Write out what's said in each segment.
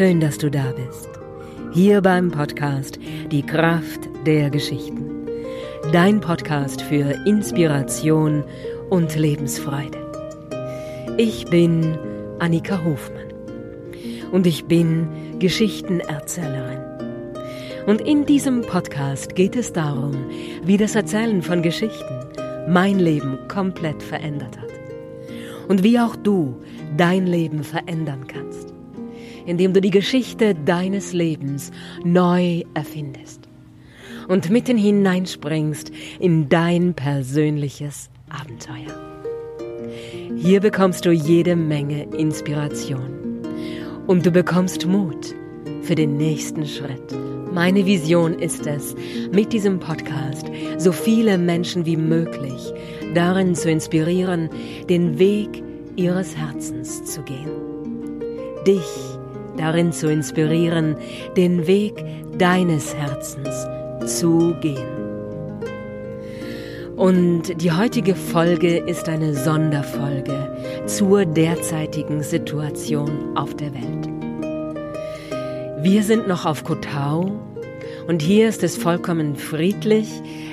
Schön, dass du da bist. Hier beim Podcast Die Kraft der Geschichten. Dein Podcast für Inspiration und Lebensfreude. Ich bin Annika Hofmann und ich bin Geschichtenerzählerin. Und in diesem Podcast geht es darum, wie das Erzählen von Geschichten mein Leben komplett verändert hat. Und wie auch du dein Leben verändern kannst, indem du die Geschichte deines Lebens neu erfindest und mitten hineinspringst in dein persönliches Abenteuer. Hier bekommst du jede Menge Inspiration und du bekommst Mut für den nächsten Schritt. Meine Vision ist es, mit diesem Podcast so viele Menschen wie möglich darin zu inspirieren, den Weg ihres Herzens zu gehen. Dich darin zu inspirieren, den Weg deines Herzens zu gehen. Und die heutige Folge ist eine Sonderfolge zur derzeitigen Situation auf der Welt. Wir sind noch auf Kotau und hier ist es vollkommen friedlich,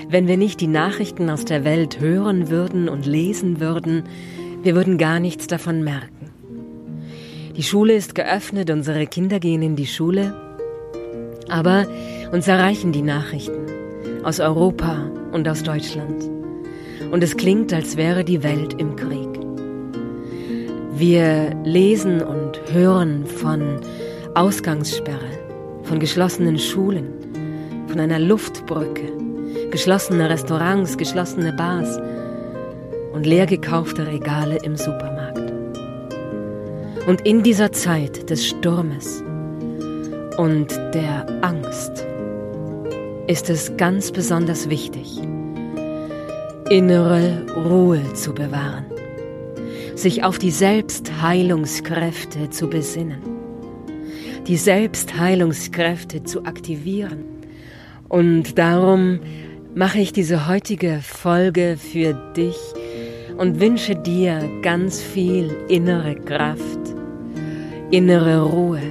wenn wir nicht die Nachrichten aus der Welt hören würden und lesen würden, wir würden gar nichts davon merken. Die Schule ist geöffnet, unsere Kinder gehen in die Schule, aber uns erreichen die Nachrichten aus Europa und aus Deutschland. Und es klingt, als wäre die Welt im Krieg. Wir lesen und hören von Ausgangssperre, von geschlossenen Schulen, von einer Luftbrücke, geschlossene Restaurants, geschlossene Bars und leer gekaufte Regale im Supermarkt. Und in dieser Zeit des Sturmes und der Angst ist es ganz besonders wichtig, innere Ruhe zu bewahren, sich auf die Selbstheilungskräfte zu besinnen die Selbstheilungskräfte zu aktivieren. Und darum mache ich diese heutige Folge für dich und wünsche dir ganz viel innere Kraft, innere Ruhe,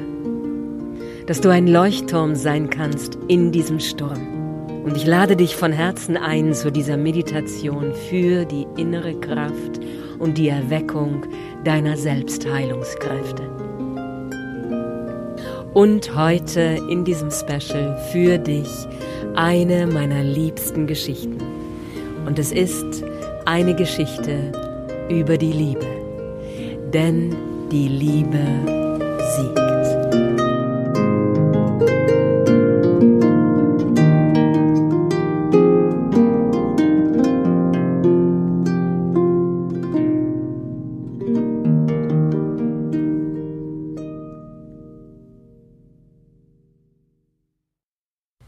dass du ein Leuchtturm sein kannst in diesem Sturm. Und ich lade dich von Herzen ein zu dieser Meditation für die innere Kraft und die Erweckung deiner Selbstheilungskräfte und heute in diesem Special für dich eine meiner liebsten Geschichten. Und es ist eine Geschichte über die Liebe. Denn die Liebe siegt.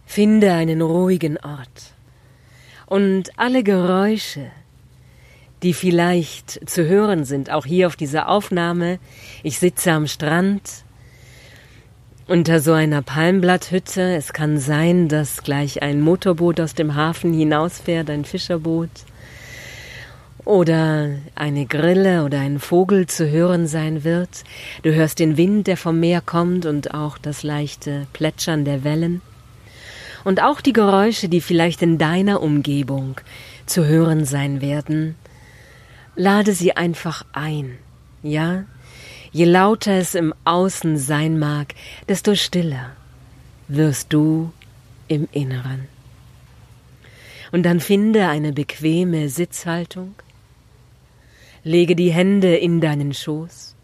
Finde einen ruhigen Ort. Und alle Geräusche, die vielleicht zu hören sind, auch hier auf dieser Aufnahme, ich sitze am Strand unter so einer Palmblatthütte. Es kann sein, dass gleich ein Motorboot aus dem Hafen hinausfährt, ein Fischerboot. Oder eine Grille oder ein Vogel zu hören sein wird. Du hörst den Wind, der vom Meer kommt und auch das leichte Plätschern der Wellen und auch die Geräusche, die vielleicht in deiner Umgebung zu hören sein werden, lade sie einfach ein, ja? Je lauter es im Außen sein mag, desto stiller wirst du im Inneren. Und dann finde eine bequeme Sitzhaltung, lege die Hände in deinen Schoß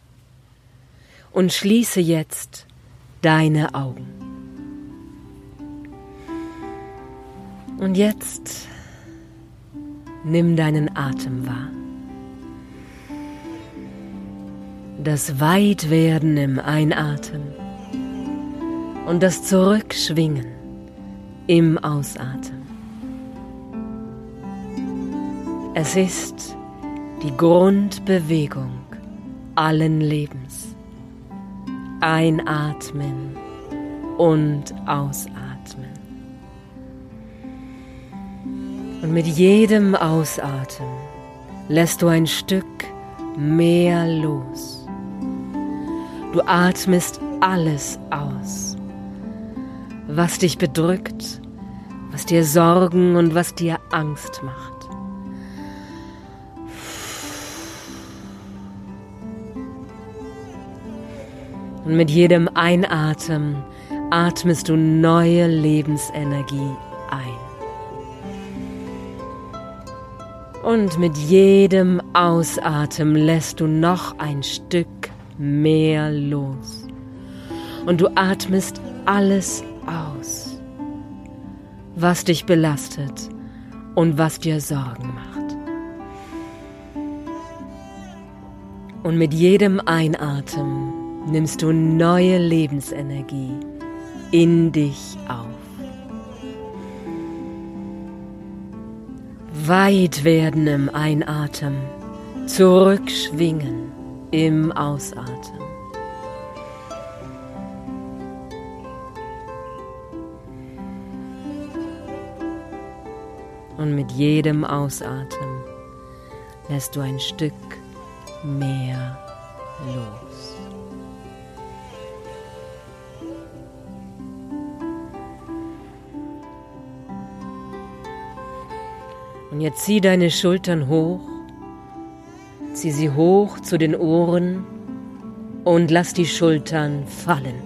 und schließe jetzt deine Augen. Und jetzt nimm deinen Atem wahr. Das Weitwerden im Einatmen und das Zurückschwingen im Ausatmen. Es ist die Grundbewegung allen Lebens. Einatmen und ausatmen. Und mit jedem Ausatmen lässt du ein Stück mehr los. Du atmest alles aus, was dich bedrückt, was dir Sorgen und was dir Angst macht. Und mit jedem Einatmen atmest du neue Lebensenergie ein. Und mit jedem Ausatmen lässt du noch ein Stück mehr los. Und du atmest alles aus, was dich belastet und was dir Sorgen macht. Und mit jedem Einatmen nimmst du neue Lebensenergie in dich auf. Weit werden im Einatmen, zurückschwingen im Ausatmen. Und mit jedem Ausatmen lässt du ein Stück mehr los. Und jetzt zieh deine Schultern hoch, zieh sie hoch zu den Ohren und lass die Schultern fallen.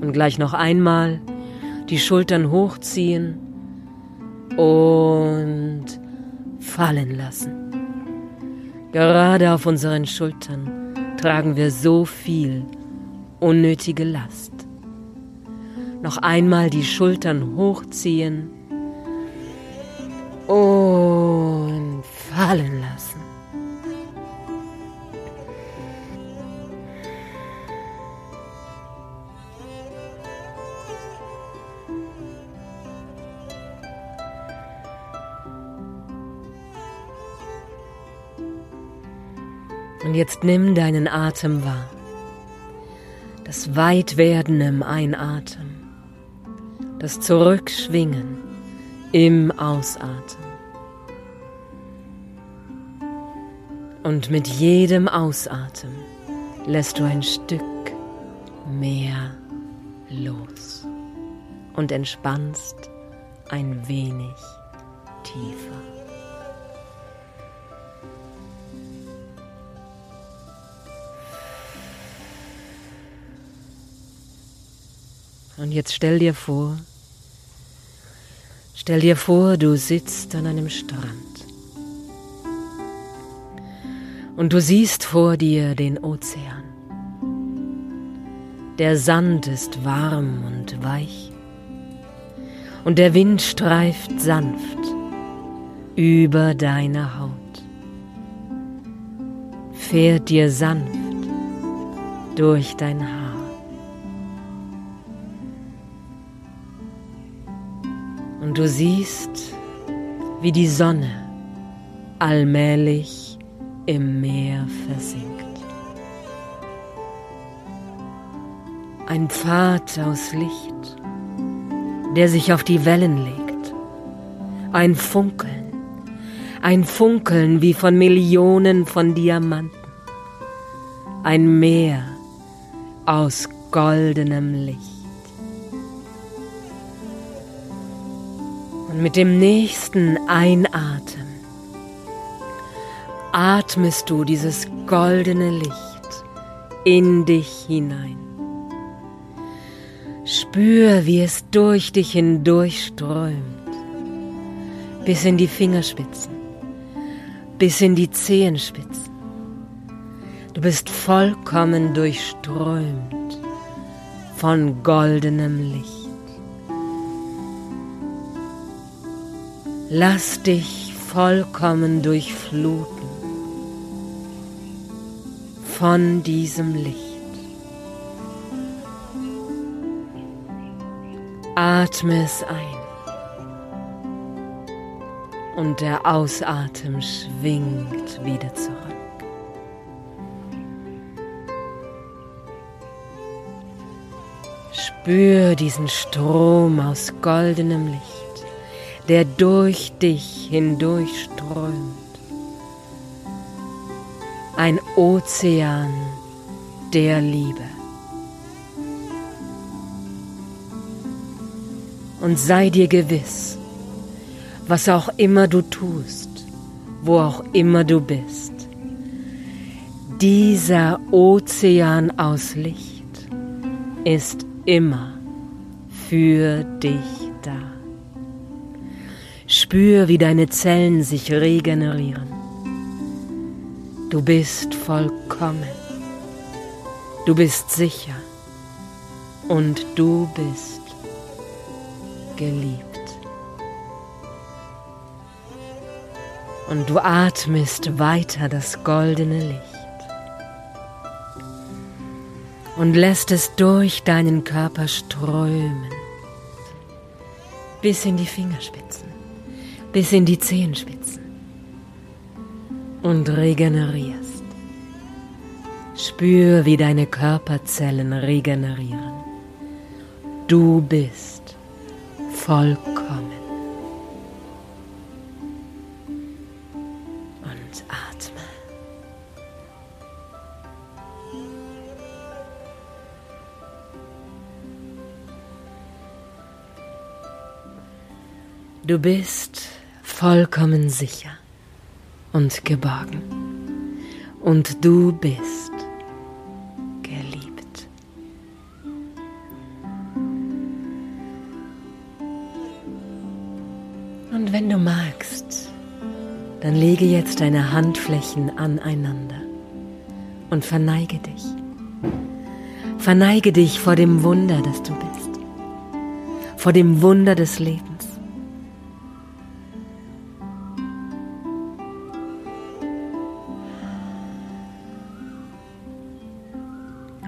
Und gleich noch einmal die Schultern hochziehen und fallen lassen. Gerade auf unseren Schultern tragen wir so viel unnötige Last. Noch einmal die Schultern hochziehen und fallen jetzt nimm deinen Atem wahr. Das Weitwerden im Einatmen. Das Zurückschwingen im Ausatmen. Und mit jedem Ausatmen lässt du ein Stück mehr los und entspannst ein wenig tiefer. Und jetzt stell dir vor, stell dir vor, du sitzt an einem Strand. Und du siehst vor dir den Ozean. Der Sand ist warm und weich. Und der Wind streift sanft über deine Haut. Fährt dir sanft durch dein Haar. Und du siehst, wie die Sonne allmählich im Meer versinkt. Ein Pfad aus Licht, der sich auf die Wellen legt. Ein Funkeln, ein Funkeln wie von Millionen von Diamanten. Ein Meer aus goldenem Licht. Mit dem nächsten Einatmen atmest du dieses goldene Licht in dich hinein. Spür, wie es durch dich hindurch strömt, bis in die Fingerspitzen, bis in die Zehenspitzen. Du bist vollkommen durchströmt von goldenem Licht. Lass dich vollkommen durchfluten von diesem Licht. Atme es ein und der Ausatem schwingt wieder zurück. Spür diesen Strom aus goldenem Licht, der durch dich hindurch strömt ein Ozean der Liebe. Und sei dir gewiss, was auch immer du tust, wo auch immer du bist, dieser Ozean aus Licht ist immer für dich da. Spür, wie deine Zellen sich regenerieren. Du bist vollkommen. Du bist sicher. Und du bist geliebt. Und du atmest weiter das goldene Licht. Und lässt es durch deinen Körper strömen. Bis in die Fingerspitzen. Bis in die Zehenspitzen. Und regenerierst. Spür, wie deine Körperzellen regenerieren. Du bist vollkommen. Du bist vollkommen sicher und geborgen. Und du bist geliebt. Und wenn du magst, dann lege jetzt deine Handflächen aneinander und verneige dich. Verneige dich vor dem Wunder, das du bist, vor dem Wunder des Lebens.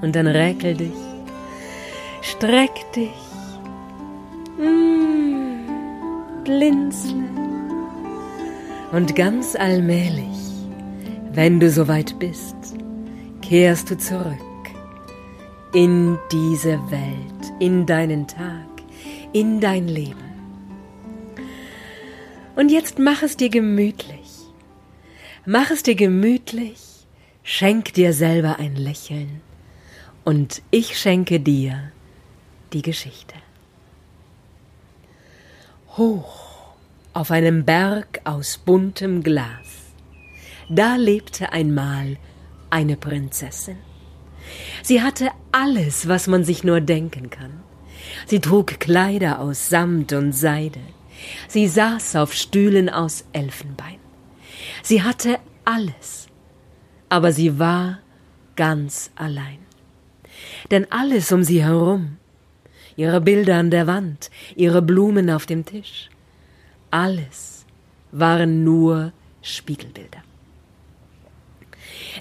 Und dann räkel dich, streck dich, mm, blinzle. Und ganz allmählich, wenn du soweit bist, kehrst du zurück in diese Welt, in deinen Tag, in dein Leben. Und jetzt mach es dir gemütlich. Mach es dir gemütlich, schenk dir selber ein Lächeln und ich schenke dir die Geschichte. Hoch auf einem Berg aus buntem Glas, da lebte einmal eine Prinzessin. Sie hatte alles, was man sich nur denken kann. Sie trug Kleider aus Samt und Seide. Sie saß auf Stühlen aus Elfenbein. Sie hatte alles, aber sie war ganz allein denn alles um sie herum, ihre Bilder an der Wand, ihre Blumen auf dem Tisch, alles waren nur Spiegelbilder.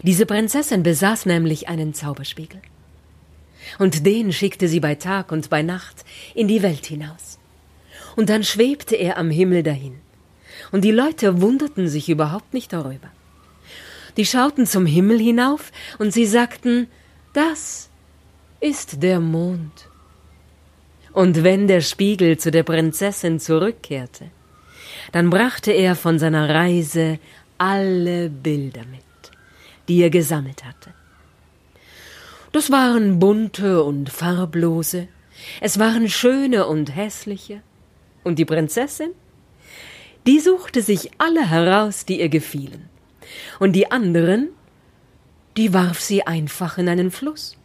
Diese Prinzessin besaß nämlich einen Zauberspiegel. Und den schickte sie bei Tag und bei Nacht in die Welt hinaus. Und dann schwebte er am Himmel dahin. Und die Leute wunderten sich überhaupt nicht darüber. Die schauten zum Himmel hinauf und sie sagten, das ist der Mond. Und wenn der Spiegel zu der Prinzessin zurückkehrte, dann brachte er von seiner Reise alle Bilder mit, die er gesammelt hatte. Das waren bunte und farblose, es waren schöne und hässliche, und die Prinzessin? Die suchte sich alle heraus, die ihr gefielen, und die anderen, die warf sie einfach in einen Fluss.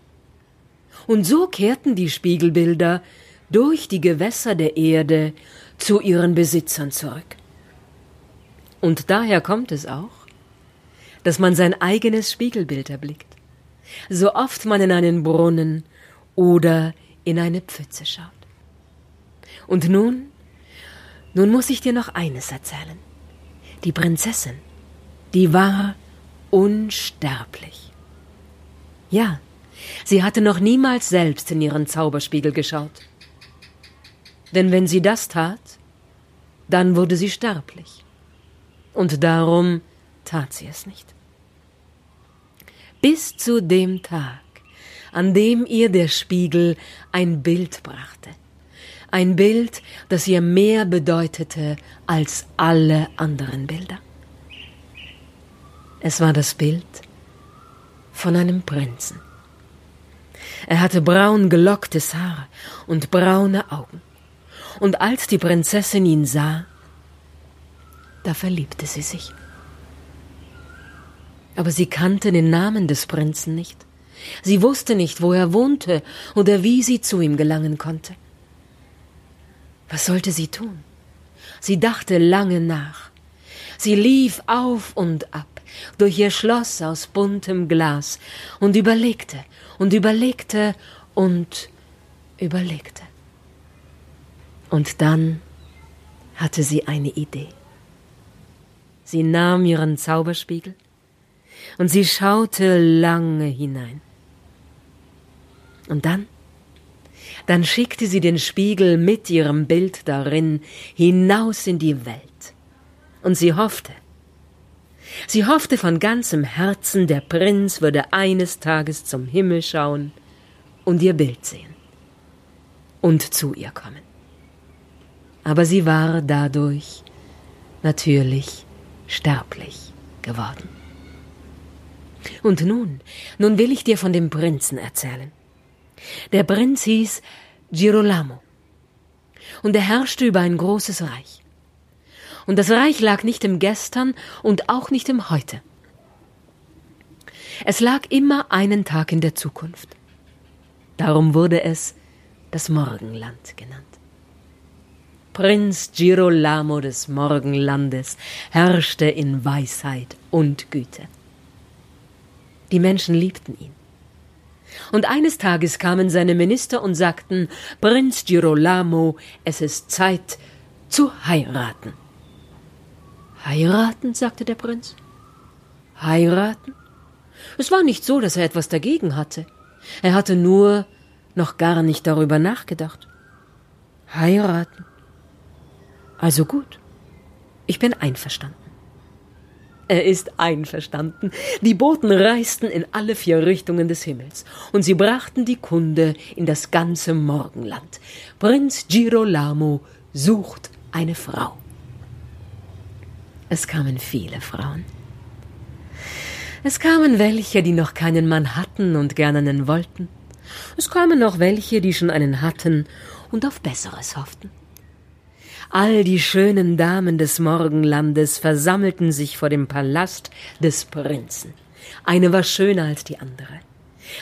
Und so kehrten die Spiegelbilder durch die Gewässer der Erde zu ihren Besitzern zurück. Und daher kommt es auch, dass man sein eigenes Spiegelbild erblickt, so oft man in einen Brunnen oder in eine Pfütze schaut. Und nun, nun muss ich dir noch eines erzählen. Die Prinzessin, die war unsterblich. Ja, Sie hatte noch niemals selbst in ihren Zauberspiegel geschaut. Denn wenn sie das tat, dann wurde sie sterblich. Und darum tat sie es nicht. Bis zu dem Tag, an dem ihr der Spiegel ein Bild brachte. Ein Bild, das ihr mehr bedeutete als alle anderen Bilder. Es war das Bild von einem Prinzen Er hatte braun gelocktes Haar und braune Augen. Und als die Prinzessin ihn sah, da verliebte sie sich. Aber sie kannte den Namen des Prinzen nicht. Sie wusste nicht, wo er wohnte oder wie sie zu ihm gelangen konnte. Was sollte sie tun? Sie dachte lange nach. Sie lief auf und ab durch ihr Schloss aus buntem Glas und überlegte und überlegte und überlegte. Und dann hatte sie eine Idee. Sie nahm ihren Zauberspiegel und sie schaute lange hinein. Und dann? Dann schickte sie den Spiegel mit ihrem Bild darin hinaus in die Welt. Und sie hoffte, sie hoffte von ganzem Herzen, der Prinz würde eines Tages zum Himmel schauen und ihr Bild sehen und zu ihr kommen. Aber sie war dadurch natürlich sterblich geworden. Und nun, nun will ich dir von dem Prinzen erzählen. Der Prinz hieß Girolamo. Und er herrschte über ein großes Reich. Und das Reich lag nicht im Gestern und auch nicht im Heute. Es lag immer einen Tag in der Zukunft. Darum wurde es das Morgenland genannt. Prinz Girolamo des Morgenlandes herrschte in Weisheit und Güte. Die Menschen liebten ihn. Und eines Tages kamen seine Minister und sagten, Prinz Girolamo, es ist Zeit zu heiraten. Heiraten? sagte der Prinz. Heiraten? Es war nicht so, dass er etwas dagegen hatte. Er hatte nur noch gar nicht darüber nachgedacht. Heiraten. Also gut. Ich bin einverstanden. Er ist einverstanden. Die Boten reisten in alle vier Richtungen des Himmels, und sie brachten die Kunde in das ganze Morgenland. Prinz Girolamo sucht eine Frau. Es kamen viele Frauen. Es kamen welche, die noch keinen Mann hatten und gern einen wollten. Es kamen noch welche, die schon einen hatten und auf Besseres hofften. All die schönen Damen des Morgenlandes versammelten sich vor dem Palast des Prinzen. Eine war schöner als die andere.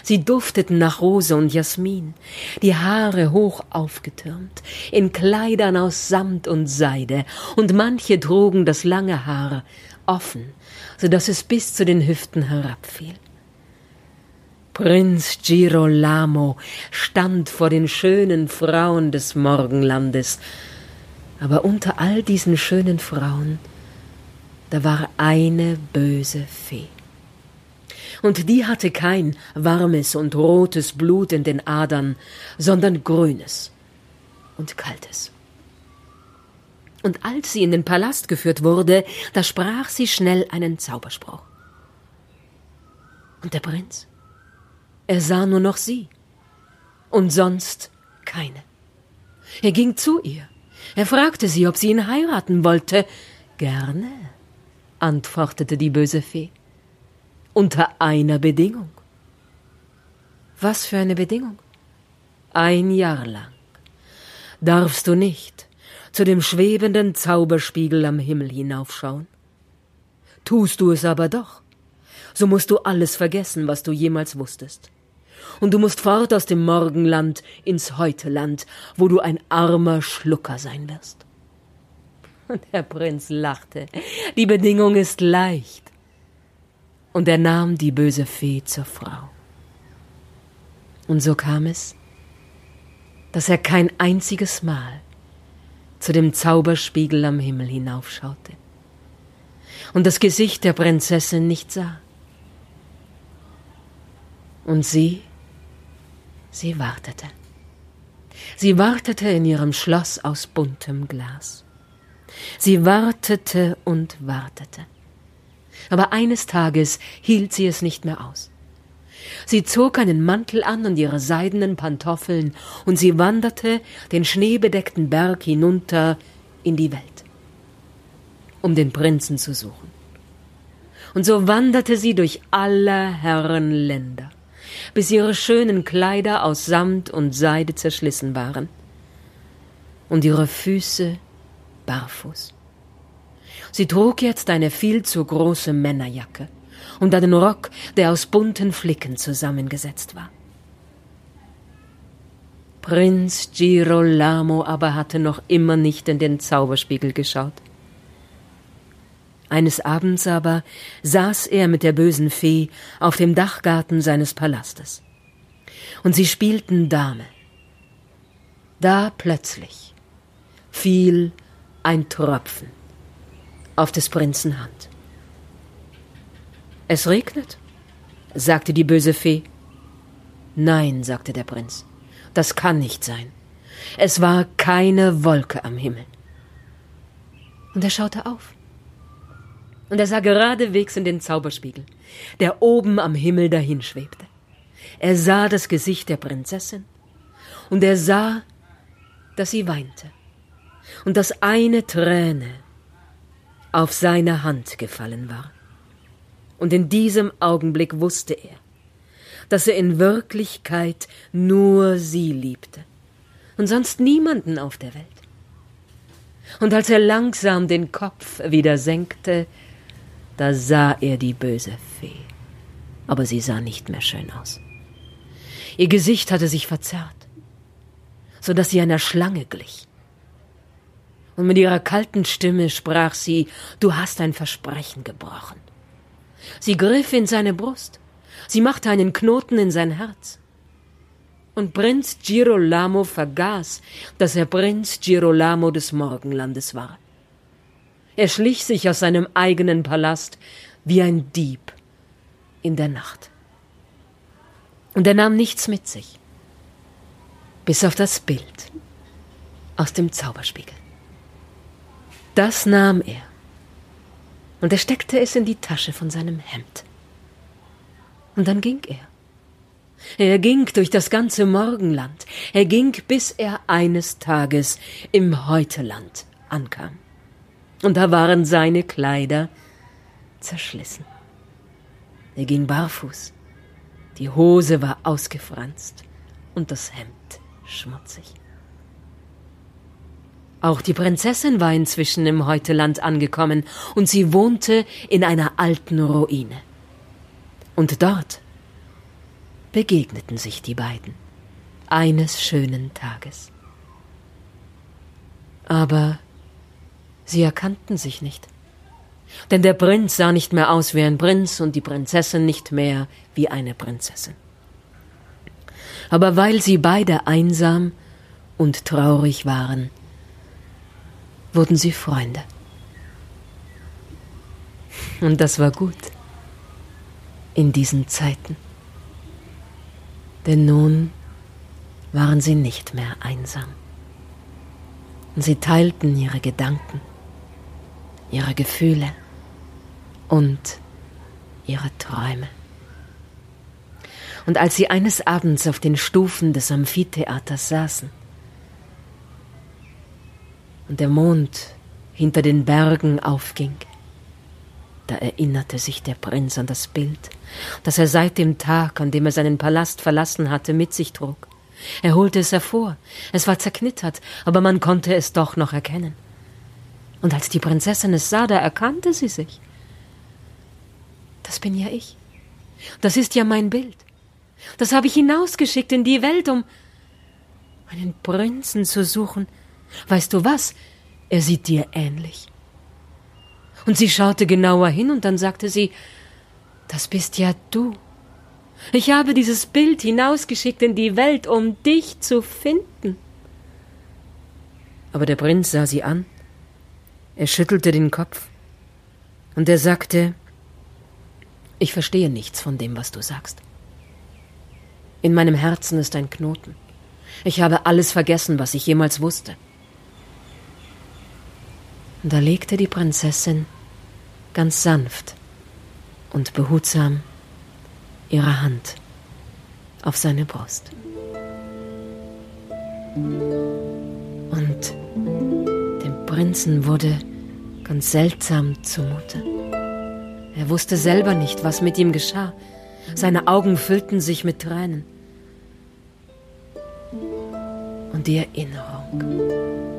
Sie dufteten nach Rose und Jasmin, die Haare hoch aufgetürmt, in Kleidern aus Samt und Seide, und manche trugen das lange Haar offen, so dass es bis zu den Hüften herabfiel. Prinz Girolamo stand vor den schönen Frauen des Morgenlandes aber unter all diesen schönen Frauen, da war eine böse Fee. Und die hatte kein warmes und rotes Blut in den Adern, sondern grünes und kaltes. Und als sie in den Palast geführt wurde, da sprach sie schnell einen Zauberspruch. Und der Prinz? Er sah nur noch sie und sonst keine. Er ging zu ihr er fragte sie, ob sie ihn heiraten wollte. Gerne, antwortete die böse Fee. Unter einer Bedingung. Was für eine Bedingung? Ein Jahr lang darfst du nicht zu dem schwebenden Zauberspiegel am Himmel hinaufschauen. Tust du es aber doch, so musst du alles vergessen, was du jemals wusstest und du musst fort aus dem Morgenland ins Heuteland, wo du ein armer Schlucker sein wirst. Und der Prinz lachte. Die Bedingung ist leicht. Und er nahm die böse Fee zur Frau. Und so kam es, dass er kein einziges Mal zu dem Zauberspiegel am Himmel hinaufschaute und das Gesicht der Prinzessin nicht sah. Und sie Sie wartete. Sie wartete in ihrem Schloss aus buntem Glas. Sie wartete und wartete. Aber eines Tages hielt sie es nicht mehr aus. Sie zog einen Mantel an und ihre seidenen Pantoffeln, und sie wanderte den schneebedeckten Berg hinunter in die Welt, um den Prinzen zu suchen. Und so wanderte sie durch alle Herren Länder bis ihre schönen Kleider aus Samt und Seide zerschlissen waren und ihre Füße barfuß. Sie trug jetzt eine viel zu große Männerjacke und einen Rock, der aus bunten Flicken zusammengesetzt war. Prinz Girolamo aber hatte noch immer nicht in den Zauberspiegel geschaut. Eines Abends aber saß er mit der bösen Fee auf dem Dachgarten seines Palastes. Und sie spielten Dame. Da plötzlich fiel ein Tropfen auf des Prinzen Hand. Es regnet, sagte die böse Fee. Nein, sagte der Prinz, das kann nicht sein. Es war keine Wolke am Himmel. Und er schaute auf. Und er sah geradewegs in den Zauberspiegel, der oben am Himmel dahinschwebte. Er sah das Gesicht der Prinzessin und er sah, dass sie weinte und dass eine Träne auf seine Hand gefallen war. Und in diesem Augenblick wusste er, dass er in Wirklichkeit nur sie liebte und sonst niemanden auf der Welt. Und als er langsam den Kopf wieder senkte, da sah er die böse Fee. Aber sie sah nicht mehr schön aus. Ihr Gesicht hatte sich verzerrt, so dass sie einer Schlange glich. Und mit ihrer kalten Stimme sprach sie, du hast ein Versprechen gebrochen. Sie griff in seine Brust. Sie machte einen Knoten in sein Herz. Und Prinz Girolamo vergaß, dass er Prinz Girolamo des Morgenlandes war. Er schlich sich aus seinem eigenen Palast wie ein Dieb in der Nacht. Und er nahm nichts mit sich, bis auf das Bild aus dem Zauberspiegel. Das nahm er und er steckte es in die Tasche von seinem Hemd. Und dann ging er. Er ging durch das ganze Morgenland. Er ging, bis er eines Tages im Heuteland ankam. Und da waren seine Kleider zerschlissen. Er ging barfuß. Die Hose war ausgefranst und das Hemd schmutzig. Auch die Prinzessin war inzwischen im Heuteland angekommen, und sie wohnte in einer alten Ruine. Und dort begegneten sich die beiden eines schönen Tages. Aber sie erkannten sich nicht. Denn der Prinz sah nicht mehr aus wie ein Prinz und die Prinzessin nicht mehr wie eine Prinzessin. Aber weil sie beide einsam und traurig waren, wurden sie Freunde. Und das war gut in diesen Zeiten. Denn nun waren sie nicht mehr einsam. Sie teilten ihre Gedanken, ihre Gefühle und ihre Träume. Und als sie eines Abends auf den Stufen des Amphitheaters saßen, und der Mond hinter den Bergen aufging. Da erinnerte sich der Prinz an das Bild, das er seit dem Tag, an dem er seinen Palast verlassen hatte, mit sich trug. Er holte es hervor. Es war zerknittert, aber man konnte es doch noch erkennen. Und als die Prinzessin es sah, da erkannte sie sich. Das bin ja ich. Das ist ja mein Bild. Das habe ich hinausgeschickt in die Welt, um einen Prinzen zu suchen, Weißt du was? Er sieht dir ähnlich. Und sie schaute genauer hin und dann sagte sie, das bist ja du. Ich habe dieses Bild hinausgeschickt in die Welt, um dich zu finden. Aber der Prinz sah sie an, er schüttelte den Kopf, und er sagte, ich verstehe nichts von dem, was du sagst. In meinem Herzen ist ein Knoten. Ich habe alles vergessen, was ich jemals wusste. Da legte die Prinzessin ganz sanft und behutsam ihre Hand auf seine Brust. Und dem Prinzen wurde ganz seltsam zumute. Er wusste selber nicht, was mit ihm geschah. Seine Augen füllten sich mit Tränen. Und die Erinnerung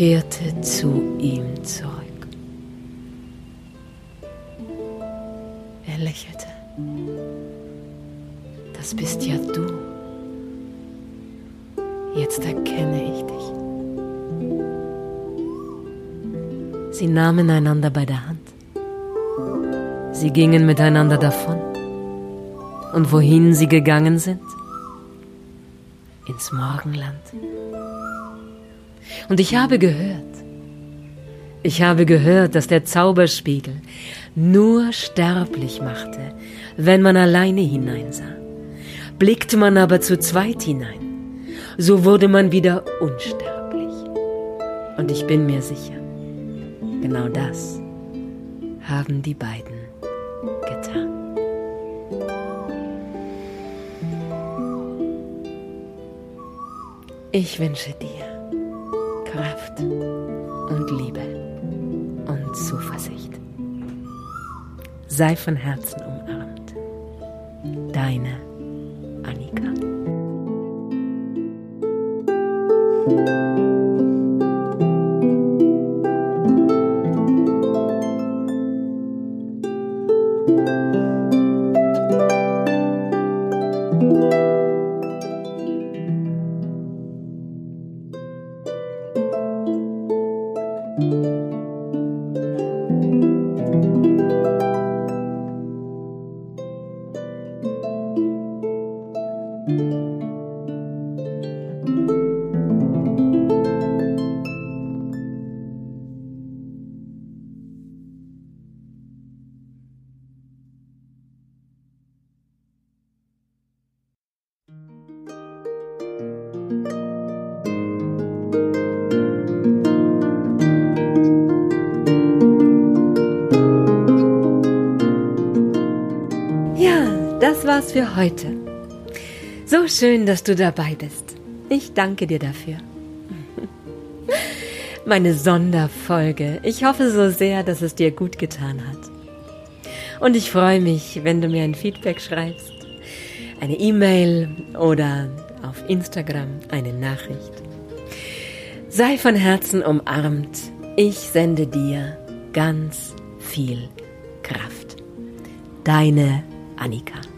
kehrte zu ihm zurück. Er lächelte. Das bist ja du. Jetzt erkenne ich dich. Sie nahmen einander bei der Hand. Sie gingen miteinander davon. Und wohin sie gegangen sind? Ins Morgenland. Und ich habe gehört, ich habe gehört, dass der Zauberspiegel nur sterblich machte, wenn man alleine hineinsah. Blickte man aber zu zweit hinein, so wurde man wieder unsterblich. Und ich bin mir sicher, genau das haben die beiden getan. Ich wünsche dir Kraft und Liebe und Zuversicht. Sei von Herzen umarmt. Deine Annika. War's für heute. So schön, dass du dabei bist. Ich danke dir dafür. Meine Sonderfolge. Ich hoffe so sehr, dass es dir gut getan hat. Und ich freue mich, wenn du mir ein Feedback schreibst, eine E-Mail oder auf Instagram eine Nachricht. Sei von Herzen umarmt. Ich sende dir ganz viel Kraft. Deine Annika.